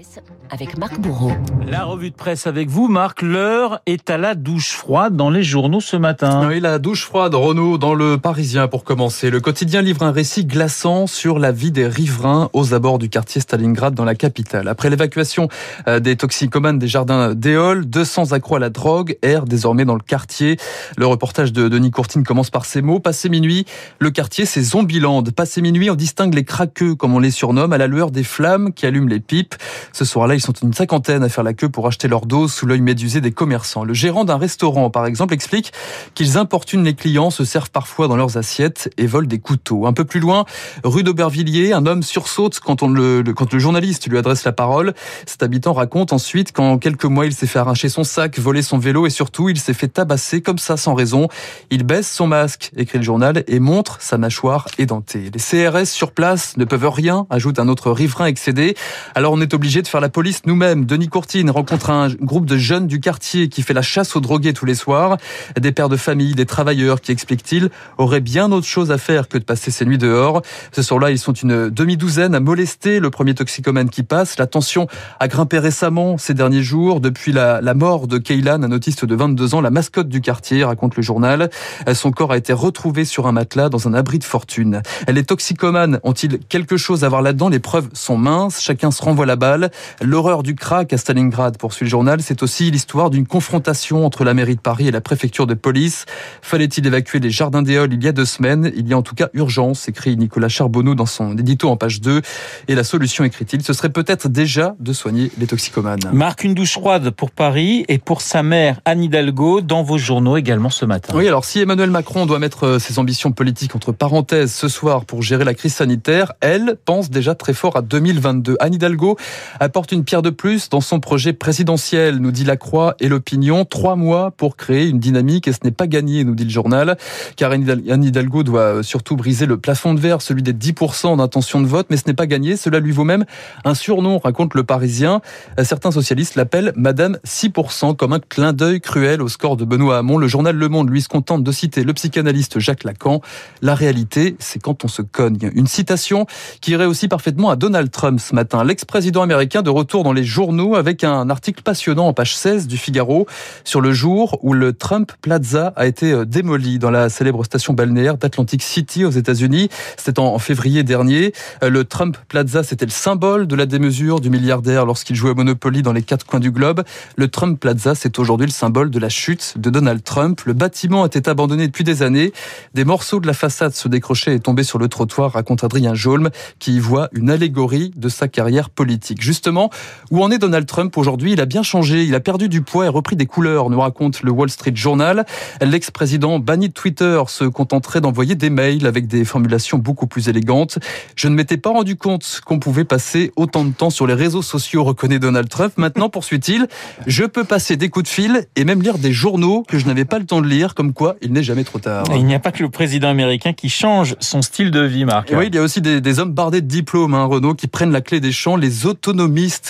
presse avec Marc Bourreau. La revue de presse avec vous, Marc. L'heure est à la douche froide dans les journaux ce matin. Oui, la douche froide, Renaud, dans le Parisien pour commencer. Le quotidien livre un récit glaçant sur la vie des riverains aux abords du quartier Stalingrad dans la capitale. Après l'évacuation euh, des toxicomanes des jardins d'Éole, 200 accrocs à la drogue errent désormais dans le quartier. Le reportage de Denis Courtine commence par ces mots. Passé minuit, le quartier c'est Zombieland. Passé minuit, on distingue les craqueux, comme on les surnomme, à la lueur des flammes qui allument les pipes. Ce soir-là, ils sont une cinquantaine à faire la queue pour acheter leur dose sous l'œil médusé des commerçants. Le gérant d'un restaurant, par exemple, explique qu'ils importunent les clients, se servent parfois dans leurs assiettes et volent des couteaux. Un peu plus loin, rue d'Aubervilliers, un homme sursaute quand, on le, quand le journaliste lui adresse la parole. Cet habitant raconte ensuite qu'en quelques mois, il s'est fait arracher son sac, voler son vélo et surtout, il s'est fait tabasser comme ça sans raison. Il baisse son masque, écrit le journal, et montre sa mâchoire édentée. Les CRS sur place ne peuvent rien, ajoute un autre riverain excédé. Alors on est obligé de faire la police nous-mêmes. Denis Courtine rencontre un groupe de jeunes du quartier qui fait la chasse aux drogués tous les soirs. Des pères de famille, des travailleurs qui, expliquent-ils, auraient bien autre chose à faire que de passer ces nuits dehors. Ce soir-là, ils sont une demi-douzaine à molester le premier toxicomane qui passe. La tension a grimpé récemment ces derniers jours depuis la, la mort de Kaylan, un autiste de 22 ans, la mascotte du quartier, raconte le journal. Son corps a été retrouvé sur un matelas dans un abri de fortune. Les toxicomanes ont-ils quelque chose à voir là-dedans? Les preuves sont minces. Chacun se renvoie la balle. L'horreur du crack à Stalingrad, poursuit le journal, c'est aussi l'histoire d'une confrontation entre la mairie de Paris et la préfecture de police. Fallait-il évacuer les jardins d'Éole il y a deux semaines? Il y a en tout cas urgence, écrit Nicolas Charbonneau dans son édito en page 2. Et la solution, écrit-il, ce serait peut-être déjà de soigner les toxicomanes. Marc, une douche froide pour Paris et pour sa mère Anne Hidalgo dans vos journaux également ce matin. Oui, alors si Emmanuel Macron doit mettre ses ambitions politiques entre parenthèses ce soir pour gérer la crise sanitaire, elle pense déjà très fort à 2022. Anne Hidalgo apporte une pierre de plus dans son projet présidentiel, nous dit la Croix et l'opinion. Trois mois pour créer une dynamique et ce n'est pas gagné, nous dit le journal, car Anne Hidalgo doit surtout briser le plafond de verre, celui des 10% d'intention de vote, mais ce n'est pas gagné. Cela lui vaut même un surnom, raconte le Parisien. Certains socialistes l'appellent Madame 6%, comme un clin d'œil cruel au score de Benoît Hamon. Le journal Le Monde, lui, se contente de citer le psychanalyste Jacques Lacan. La réalité, c'est quand on se cogne. Une citation qui irait aussi parfaitement à Donald Trump ce matin. L'ex-président américain de retour dans les journaux avec un article passionnant en page 16 du Figaro sur le jour où le Trump Plaza a été démoli dans la célèbre station balnéaire d'Atlantic City aux États-Unis. C'était en février dernier. Le Trump Plaza, c'était le symbole de la démesure du milliardaire lorsqu'il jouait au Monopoly dans les quatre coins du globe. Le Trump Plaza, c'est aujourd'hui le symbole de la chute de Donald Trump. Le bâtiment était abandonné depuis des années. Des morceaux de la façade se décrochaient et tombaient sur le trottoir, raconte Adrien Jolme, qui y voit une allégorie de sa carrière politique. Justement, où en est Donald Trump aujourd'hui? Il a bien changé, il a perdu du poids et repris des couleurs, nous raconte le Wall Street Journal. L'ex-président banni de Twitter se contenterait d'envoyer des mails avec des formulations beaucoup plus élégantes. Je ne m'étais pas rendu compte qu'on pouvait passer autant de temps sur les réseaux sociaux, reconnaît Donald Trump. Maintenant, poursuit-il, je peux passer des coups de fil et même lire des journaux que je n'avais pas le temps de lire, comme quoi il n'est jamais trop tard. Et il n'y a pas que le président américain qui change son style de vie, Marc. Oui, il y a aussi des, des hommes bardés de diplômes, hein, Renault, qui prennent la clé des champs, les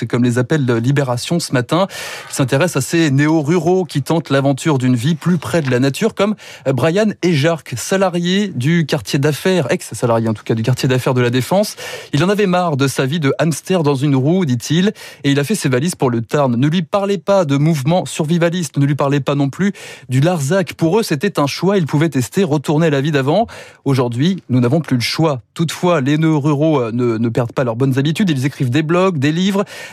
comme les appelle Libération ce matin. Ils s'intéressent à ces néo-ruraux qui tentent l'aventure d'une vie plus près de la nature, comme Brian Ejark, salarié du quartier d'affaires, ex-salarié en tout cas du quartier d'affaires de la Défense. Il en avait marre de sa vie de hamster dans une roue, dit-il, et il a fait ses valises pour le Tarn. Ne lui parlez pas de mouvement survivaliste, ne lui parlez pas non plus du Larzac. Pour eux, c'était un choix, ils pouvaient tester, retourner à la vie d'avant. Aujourd'hui, nous n'avons plus le choix. Toutefois, les nœuds ruraux ne, ne perdent pas leurs bonnes habitudes, ils écrivent des blogs, des livres.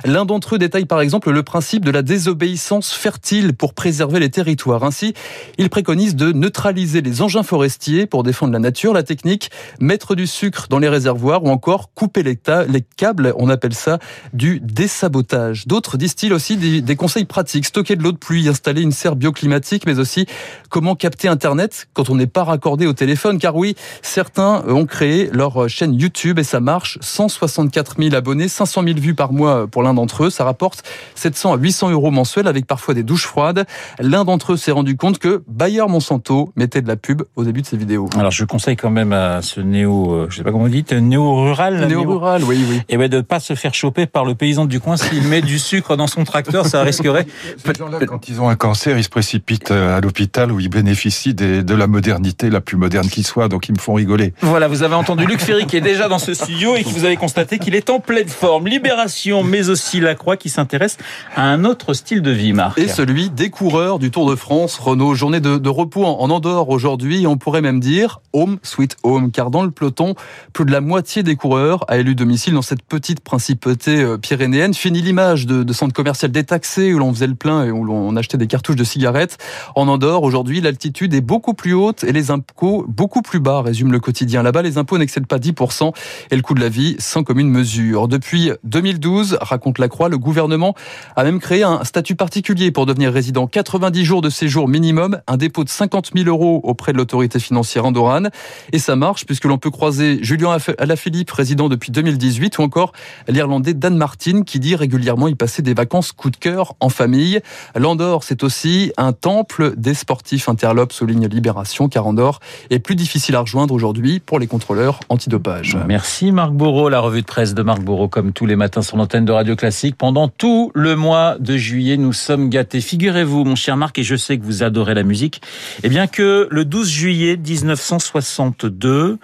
L'un d'entre eux détaille par exemple le principe de la désobéissance fertile pour préserver les territoires. Ainsi, il préconise de neutraliser les engins forestiers pour défendre la nature, la technique, mettre du sucre dans les réservoirs ou encore couper les, les câbles, on appelle ça du dessabotage. D'autres disent-ils aussi des, conseils pratiques, stocker de l'eau de pluie, installer une serre bioclimatique, mais aussi comment capter Internet quand on n'est pas raccordé au téléphone. Car oui, certains ont créé leur chaîne YouTube et ça marche. 164 000 abonnés, 500 000 vues par mois pour l'un d'entre eux. Ça rapporte 700 à 800 euros mensuels avec parfois des douches froides. L'un d'entre eux s'est rendu compte que Bayer Monsanto mettait de la pub au début de ses vidéos. Alors je conseille quand même à ce néo, je sais pas comment vous dites, néo-rural. Néo-rural, oui, oui. Et ben de pas se faire choper par le paysan du coin s'il met du sucre dans son tracteur, ça risquerait. Ces gens-là, quand ils ont un cancer, ils se précipitent à l'hôpital où ils bénéficient des, de la modernité la plus moderne qui soit, donc ils me font rigoler. Voilà, vous avez entendu Luc Ferry qui est déjà dans ce studio et que vous avez constaté qu'il est en pleine forme. Libération. Mais aussi la Croix qui s'intéresse à un autre style de vie, Marc. Et celui des coureurs du Tour de France. Renault, journée de, repos en Andorre aujourd'hui. On pourrait même dire home sweet home, car dans le peloton, plus de la moitié des coureurs a élu domicile dans cette petite principauté euh, pyrénéenne. Fini l'image de centre commercial détaxé où l'on faisait le plein et où l'on achetait des cartouches de cigarettes. En Andorre, aujourd'hui, l'altitude est beaucoup plus haute et les impôts beaucoup plus bas, résume le quotidien. Là-bas, les impôts n'excèdent pas 10% et le coût de la vie sans commune mesure. Depuis 2012, raconte la Croix, le gouvernement a même créé un statut particulier pour devenir résident. 90 jours de séjour minimum, un dépôt de 50 000 euros auprès de l'autorité financière andorrane. Et ça marche puisque l'on peut croiser Julien Alaphilippe, résident depuis 2018, ou encore l'Irlandais Dan Martin qui dit régulièrement y passer des vacances coup de cœur en famille. L'Andorre, c'est aussi un temple des sportifs interlopes, souligne Libération, car Andorre est plus difficile à rejoindre aujourd'hui pour les contrôleurs antidopage. Merci Marc Bourreau, la revue de presse de Marc Bourreau, comme tous les matins sur l'antenne de Radio Classique. Pendant tout le mois de juillet, nous sommes gâtés. Figurez-vous, mon cher Marc, et je sais que vous adorez la musique, eh bien que le 12 juillet 1962,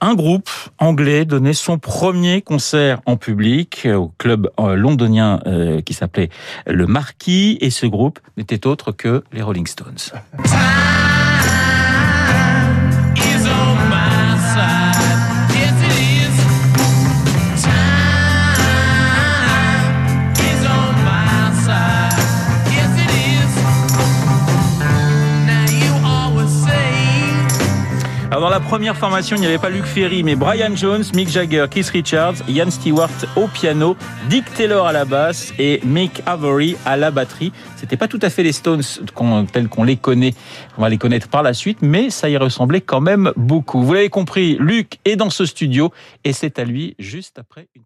un groupe anglais donnait son premier concert en public au club euh, londonien euh, qui s'appelait le Marquis, et ce groupe n'était autre que les Rolling Stones. La première formation, il n'y avait pas Luc Ferry, mais Brian Jones, Mick Jagger, Keith Richards, Ian Stewart au piano, Dick Taylor à la basse et Mick Avery à la batterie. C'était pas tout à fait les Stones tels qu'on les connaît. On va les connaître par la suite, mais ça y ressemblait quand même beaucoup. Vous l'avez compris, Luc est dans ce studio et c'est à lui juste après une